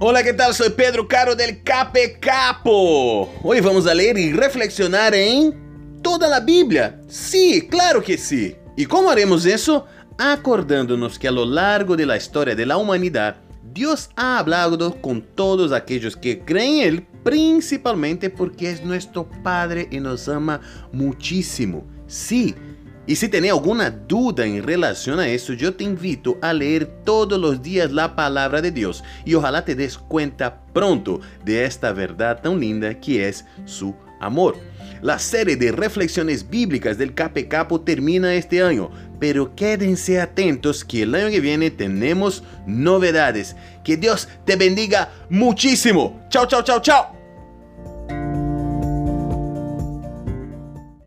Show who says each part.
Speaker 1: Hola, ¿qué tal? Soy Pedro Caro del Cape Capo. Hoy vamos a leer y reflexionar en toda la Biblia. Sí, claro que sí. ¿Y cómo haremos eso? Acordándonos que a lo largo de la historia de la ha hablado con todos aquellos que creen en Él, principalmente porque es nuestro Padre y nos ama muchísimo. Sí, y si tenés alguna duda en relación a eso, yo te invito a leer todos los días la palabra de Dios y ojalá te des cuenta pronto de esta verdad tan linda que es su amor. La serie de reflexiones bíblicas del Cape Capo termina este año, pero quédense atentos que el año que viene tenemos novedades. Que Dios te bendiga muchísimo. Chao, chao, chao, chao.